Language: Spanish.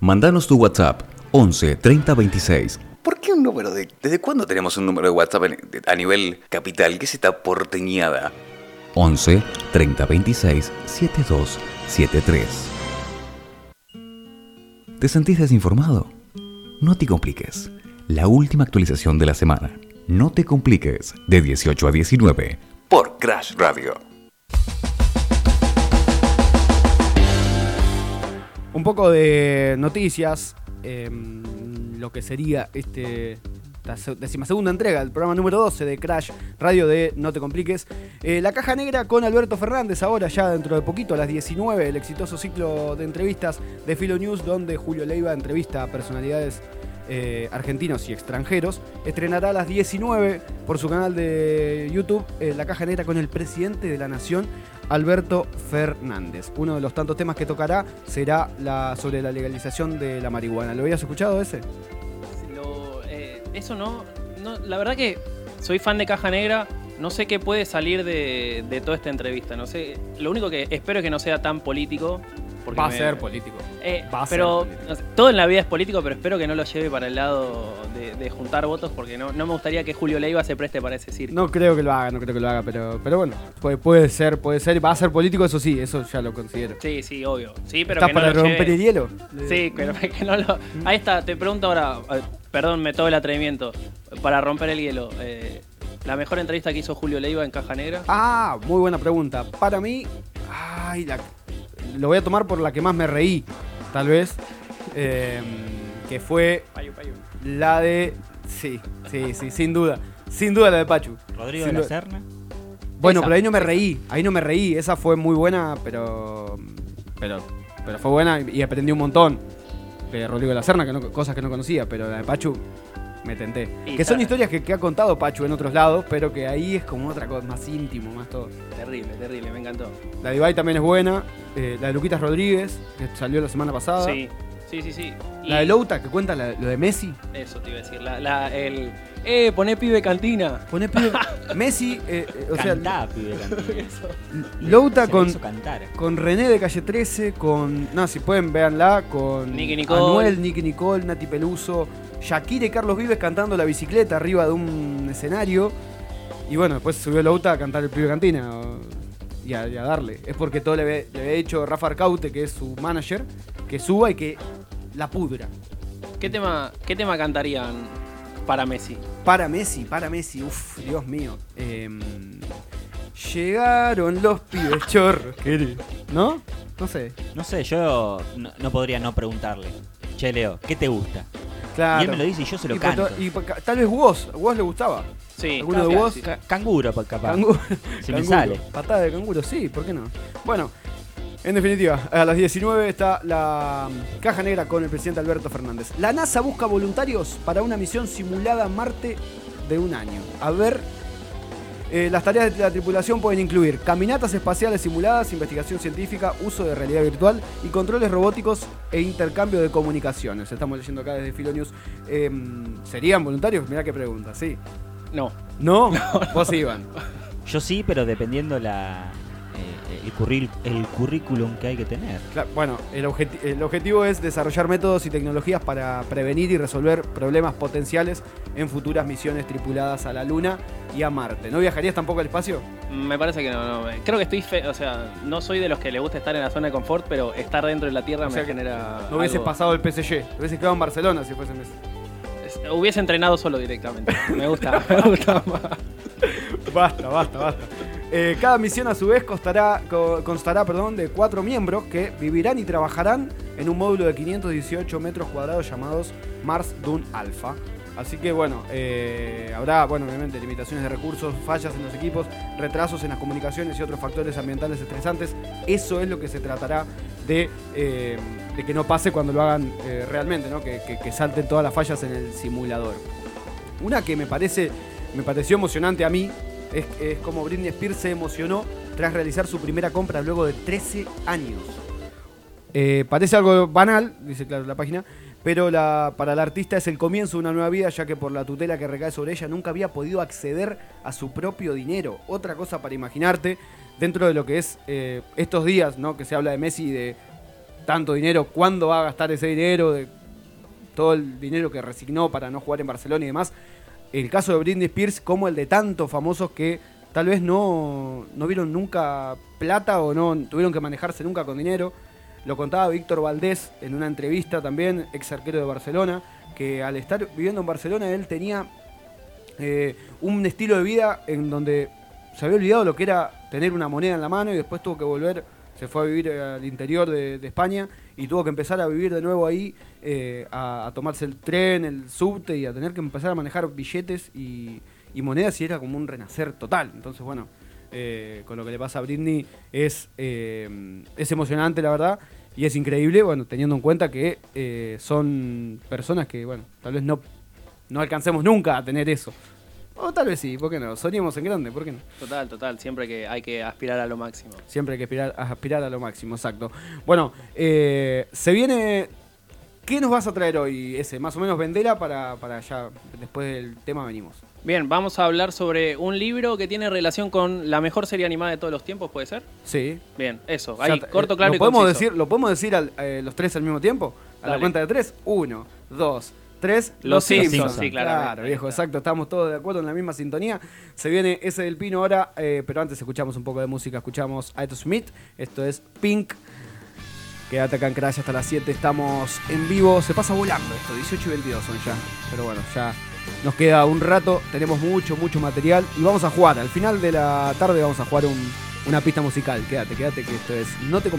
Mandanos tu WhatsApp 11 30 26. ¿Por qué un número de.? ¿Desde cuándo tenemos un número de WhatsApp a nivel capital? ¿Qué es esta porteñada? 11 30 26 72 73. ¿Te sentís desinformado? No te compliques. La última actualización de la semana. No te compliques. De 18 a 19. Por Crash Radio. Un poco de noticias. eh, lo que sería este. Se- decimasegunda entrega del programa número 12 de Crash Radio de No Te Compliques. Eh, la caja negra con Alberto Fernández, ahora ya dentro de poquito, a las 19, el exitoso ciclo de entrevistas de Filo News, donde Julio Leiva entrevista a personalidades eh, argentinos y extranjeros. Estrenará a las 19 por su canal de YouTube eh, La caja negra con el presidente de la Nación, Alberto Fernández. Uno de los tantos temas que tocará será sobre la legalización de la marihuana. ¿Lo habías escuchado ese? Lo, eh, eso no, no. La verdad que soy fan de Caja Negra. No sé qué puede salir de, de toda esta entrevista. No sé. Lo único que espero es que no sea tan político. Porque Va a me- ser político. Eh, Va a ser político. no sé, todo en la vida es político, pero espero que no lo lleve para el lado de, de juntar votos, porque no, no me gustaría que Julio Leiva se preste para ese circo. No creo que lo haga, no creo que lo haga, pero, pero bueno, puede, puede ser, puede ser. Va a ser político, eso sí, eso ya lo considero. Sí, sí, obvio. Sí, pero ¿Estás que para romper lleve- el hielo? Sí, pero que no lo. Ahí está, te pregunto ahora, eh, perdón, me todo el atrevimiento. Para romper el hielo, eh, la mejor entrevista que hizo Julio Leiva en Caja Negra. Ah, muy buena pregunta. Para mí, ay, la- lo voy a tomar por la que más me reí, tal vez. eh, que fue Payu, payu. la de. Sí, sí, sí, sin duda. Sin duda la de Pachu. Rodrigo Sin de la duda. Serna. Bueno, Esa, pero ahí no me reí. Ahí no me reí. Esa fue muy buena, pero. Pero, pero fue buena y aprendí un montón. De Rodrigo de la Serna, que no- cosas que no conocía, pero la de Pachu me tenté. Y que son historias que, que ha contado Pachu en otros lados, pero que ahí es como otra cosa, más íntimo, más todo. Terrible, terrible, me encantó. La de Ibai también es buena. eh, la de Luquitas Rodríguez, que salió la semana pasada. Sí, sí, sí, sí. Y La de Louta, que cuenta la- lo de Messi. Eso te iba a decir. La, la- el. Eh, poné pibe cantina. Poné pibe- Messi, eh, eh, o sea, Cantá, pibe, cantá. Louta Se con, hizo cantar. con René de Calle 13, con. No, si pueden, véanla. Con Nicky Nicole. Anuel, Nicky Nicole, Nati Peluso, Shakira y Carlos Vives cantando la bicicleta arriba de un escenario. Y bueno, después subió Louta a cantar el pibe cantina. o- y, a, y a darle. Es porque todo le había, le había dicho Rafa Arcaute, que es su manager, que suba y que la pudra. ¿Qué tema, ¿Qué tema cantarían para Messi? Para Messi, para Messi, uff, Dios mío. Em, llegaron los pibes chorros. ¿No? No sé. No sé, yo no, no podría no preguntarle. Che, Leo, ¿qué te gusta? Claro. Y él me lo dice y yo se lo Y canto. y tal vez vos, vos le gustaba. Sí, ¿Alguno de vos? sí. Canguro, pa- capaz. Canguro. Si me sale. Patada de canguro, sí, ¿por qué no? Bueno, en definitiva, a las 19 está la caja negra con el presidente Alberto Fernández. La NASA busca voluntarios para una misión simulada a Marte de un año. A ver, eh, las tareas de la tripulación pueden incluir caminatas espaciales simuladas, investigación científica, uso de realidad virtual y controles robóticos e intercambio de comunicaciones. Estamos leyendo acá desde Filonews. Em, ¿Serían voluntarios? Mirá qué pregunta, sí. No. ¿No? Vos iban. Yo sí, pero dependiendo la el, curril- el currículum que hay que tener. Claro, bueno, el, objeti- el objetivo es desarrollar métodos y tecnologías para prevenir y resolver problemas potenciales en futuras misiones tripuladas a la Luna y a Marte. ¿No viajarías tampoco al espacio? Me parece que no, no. me- Creo que estoy fe, o sea, no soy de los que le gusta estar en la zona de confort, pero estar dentro de la Tierra O me genera. No hubieses algo- pasado el PSG, hubieses quedado en Barcelona si fuese Messi. Es- Hubiese entrenado solo directamente. Me gusta, me gusta más. Basta, basta, basta. Eh, cada misión a su vez costará, co- constará perdón, de cuatro miembros que vivirán y trabajarán en un módulo de 518 metros cuadrados llamados Mars Dune Alpha. Así que bueno, eh, habrá, bueno, obviamente limitaciones de recursos, fallas en los equipos, retrasos en las comunicaciones y otros factores ambientales estresantes. Eso es lo que se tratará de, eh, que no pase cuando lo hagan realmente, ¿no? Que, que- que salten todas las fallas en el simulador. Una que me parece, me pareció emocionante a mí es, como Britney Spears se emocionó tras realizar su primera compra luego de 13 años. Eh, parece algo banal, dice claro la página, pero para la artista es el comienzo de una nueva vida, ya que por la tutela que recae sobre ella nunca había podido acceder a su propio dinero. Otra cosa para imaginarte, dentro de lo que es eh, estos días, ¿no? Que se habla de Messi y de tanto dinero, cuándo va a gastar ese dinero, de todo el dinero que resignó para no jugar en Barcelona y demás. El caso de Britney Spears como el de tantos famosos que tal vez no, no vieron nunca plata o no tuvieron que manejarse nunca con dinero. Lo contaba Víctor Valdés en una entrevista también, ex arquero de Barcelona, que al estar viviendo en Barcelona él tenía eh, un estilo de vida en donde se había olvidado lo que era tener una moneda en la mano y después tuvo que volver, se fue a vivir eh, al interior de, España y tuvo que empezar a vivir de nuevo ahí, eh, a, a tomarse el tren, el subte y a tener que empezar a manejar billetes y, y monedas y era como un renacer total. Entonces, bueno, eh, con lo que le pasa a Britney es, eh, es emocionante, la verdad, y es increíble, bueno, teniendo en cuenta que eh, son personas que, bueno, tal vez no, no alcancemos nunca a tener eso. O tal vez sí, ¿por qué no? Soñemos en grande, ¿por qué no? Total, total. Siempre que hay que aspirar a lo máximo. Siempre hay que aspirar, a aspirar a lo máximo, exacto. Bueno, eh, se viene... ¿Qué nos vas a traer hoy, ese? Más o menos vendela para, para ya, después del tema venimos. Bien, vamos a hablar sobre un libro que tiene relación con la mejor serie animada de todos los tiempos, ¿puede ser? Sí. Bien, eso. Ahí, corto, eh, claro ¿lo y podemos conciso. decir ¿Lo podemos decir eh, los tres al mismo tiempo? A la cuenta de tres. Uno, dos, tres. Los Simpsons, Simpsons. sí, claramente. Claro, viejo, exacto. Estamos todos de acuerdo en la misma sintonía. Se viene ese del Pino ahora, eh, pero antes escuchamos un poco de música. Escuchamos a Eto Smith. Esto es Pink. Quédate acá en Crash hasta las 7. Estamos en vivo. Se pasa volando esto. 18 y 22 son ya. Pero bueno, ya nos queda un rato. Tenemos mucho, mucho material. Y vamos a jugar. Al final de la tarde vamos a jugar un- una pista musical. Quédate, quédate que esto es No te compliques.